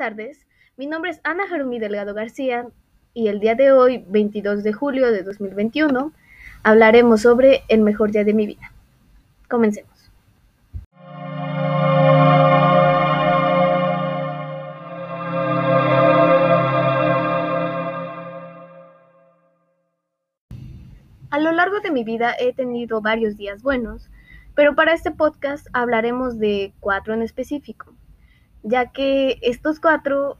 tardes. Mi nombre es Ana Jarumi Delgado García y el día de hoy, 22 de julio de 2021, hablaremos sobre el mejor día de mi vida. Comencemos. A lo largo de mi vida he tenido varios días buenos, pero para este podcast hablaremos de cuatro en específico, ya que estos cuatro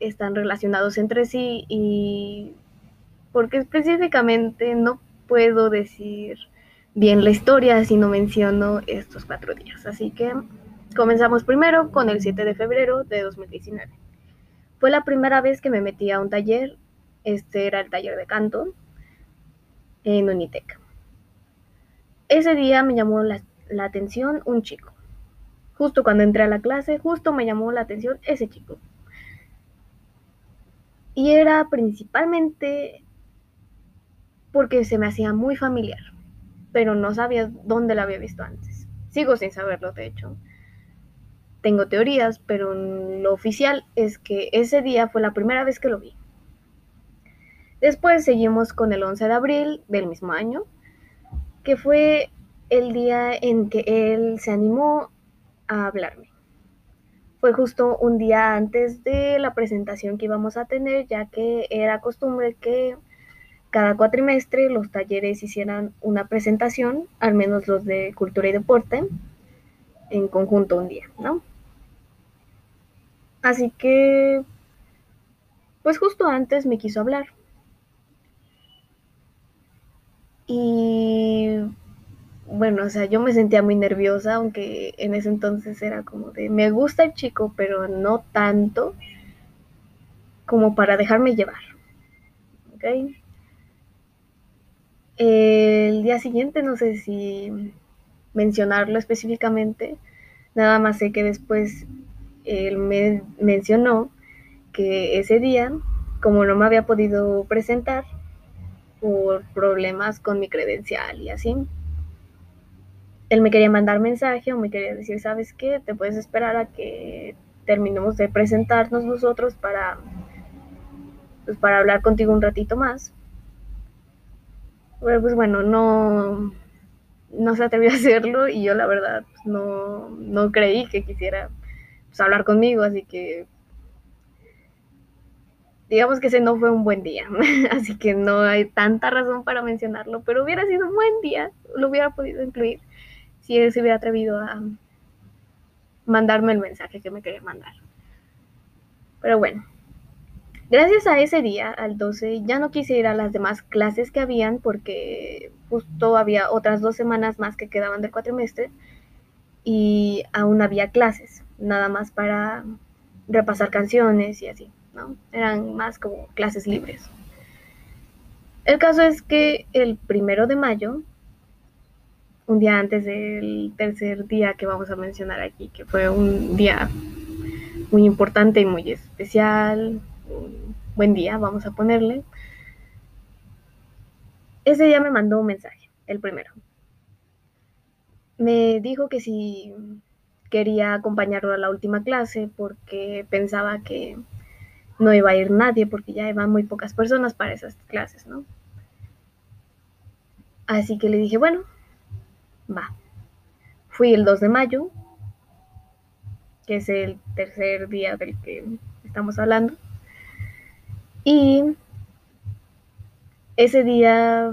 están relacionados entre sí y porque específicamente no puedo decir bien la historia si no menciono estos cuatro días. Así que comenzamos primero con el 7 de febrero de 2019. Fue la primera vez que me metí a un taller, este era el taller de canto en Unitec. Ese día me llamó la, la atención un chico. Justo cuando entré a la clase, justo me llamó la atención ese chico. Y era principalmente porque se me hacía muy familiar, pero no sabía dónde la había visto antes. Sigo sin saberlo, de hecho. Tengo teorías, pero lo oficial es que ese día fue la primera vez que lo vi. Después seguimos con el 11 de abril del mismo año, que fue el día en que él se animó a hablarme. Fue justo un día antes de la presentación que íbamos a tener, ya que era costumbre que cada cuatrimestre los talleres hicieran una presentación, al menos los de cultura y deporte, en conjunto un día, ¿no? Así que, pues justo antes me quiso hablar. Y bueno, o sea, yo me sentía muy nerviosa, aunque en ese entonces era como de, me gusta el chico, pero no tanto como para dejarme llevar. ¿Ok? El día siguiente, no sé si mencionarlo específicamente, nada más sé que después él me mencionó que ese día, como no me había podido presentar por problemas con mi credencial y así, él me quería mandar mensaje o me quería decir, ¿sabes qué? Te puedes esperar a que terminemos de presentarnos nosotros para, pues, para hablar contigo un ratito más. Pero pues bueno, no, no se atrevió a hacerlo y yo la verdad pues, no, no creí que quisiera pues, hablar conmigo, así que digamos que ese no fue un buen día, así que no hay tanta razón para mencionarlo, pero hubiera sido un buen día, lo hubiera podido incluir si él se hubiera atrevido a mandarme el mensaje que me quería mandar. Pero bueno, gracias a ese día, al 12, ya no quise ir a las demás clases que habían porque justo había otras dos semanas más que quedaban del cuatrimestre y aún había clases, nada más para repasar canciones y así, ¿no? Eran más como clases libres. El caso es que el primero de mayo un día antes del tercer día que vamos a mencionar aquí, que fue un día muy importante y muy especial, un buen día, vamos a ponerle. Ese día me mandó un mensaje, el primero. Me dijo que si quería acompañarlo a la última clase porque pensaba que no iba a ir nadie porque ya iban muy pocas personas para esas clases, ¿no? Así que le dije, bueno, Va. Fui el 2 de mayo, que es el tercer día del que estamos hablando. Y ese día,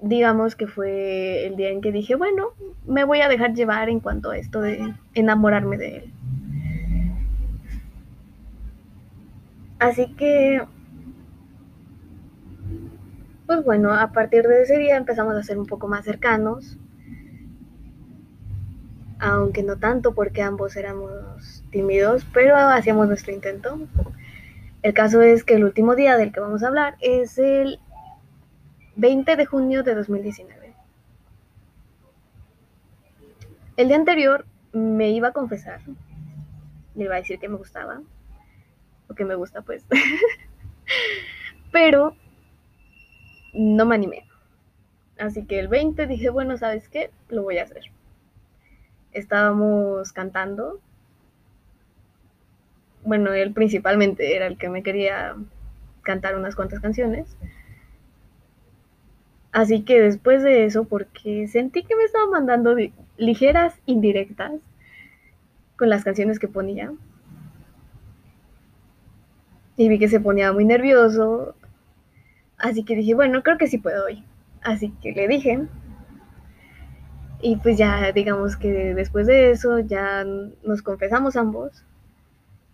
digamos que fue el día en que dije, bueno, me voy a dejar llevar en cuanto a esto de enamorarme de él. Así que pues bueno, a partir de ese día empezamos a ser un poco más cercanos, aunque no tanto porque ambos éramos tímidos, pero hacíamos nuestro intento. El caso es que el último día del que vamos a hablar es el 20 de junio de 2019. El día anterior me iba a confesar, le iba a decir que me gustaba, o que me gusta pues, pero no me animé. Así que el 20 dije, bueno, ¿sabes qué? Lo voy a hacer. Estábamos cantando bueno, él principalmente era el que me quería cantar unas cuantas canciones. Así que después de eso, porque sentí que me estaba mandando ligeras indirectas con las canciones que ponía. Y vi que se ponía muy nervioso. Así que dije, bueno, creo que sí puedo hoy. Así que le dije. Y pues ya, digamos que después de eso, ya nos confesamos ambos.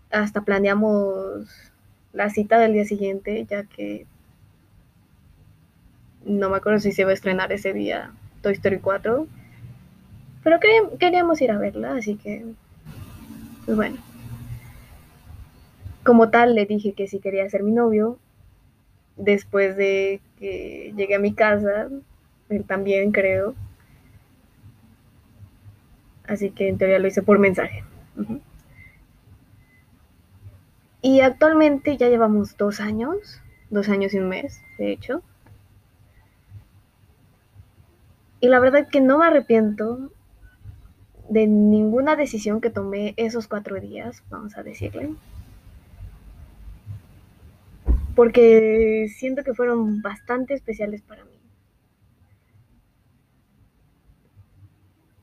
Hasta planeamos la cita del día siguiente, ya que no me acuerdo si se va a estrenar ese día Toy Story 4. Pero queríamos ir a verla, así que, pues bueno. Como tal, le dije que si quería ser mi novio. Después de que llegué a mi casa, él también creo. Así que en teoría lo hice por mensaje. Y actualmente ya llevamos dos años, dos años y un mes, de hecho. Y la verdad que no me arrepiento de ninguna decisión que tomé esos cuatro días, vamos a decirle. Porque siento que fueron bastante especiales para mí.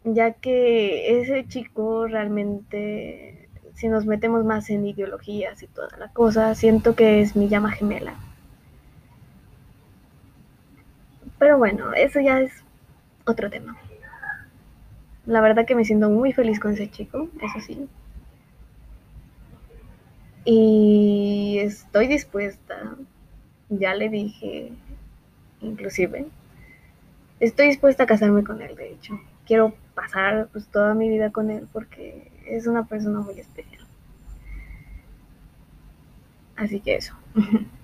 Ya que ese chico realmente, si nos metemos más en ideologías y toda la cosa, siento que es mi llama gemela. Pero bueno, eso ya es otro tema. La verdad que me siento muy feliz con ese chico, eso sí. Estoy dispuesta, ya le dije, inclusive, estoy dispuesta a casarme con él, de hecho. Quiero pasar pues, toda mi vida con él porque es una persona muy especial. Así que eso.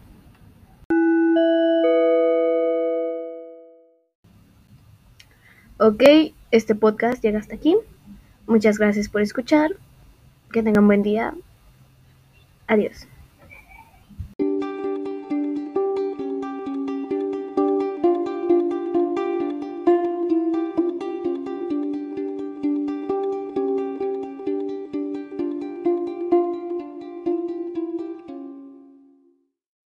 Ok, este podcast llega hasta aquí. Muchas gracias por escuchar. Que tengan buen día. Adiós.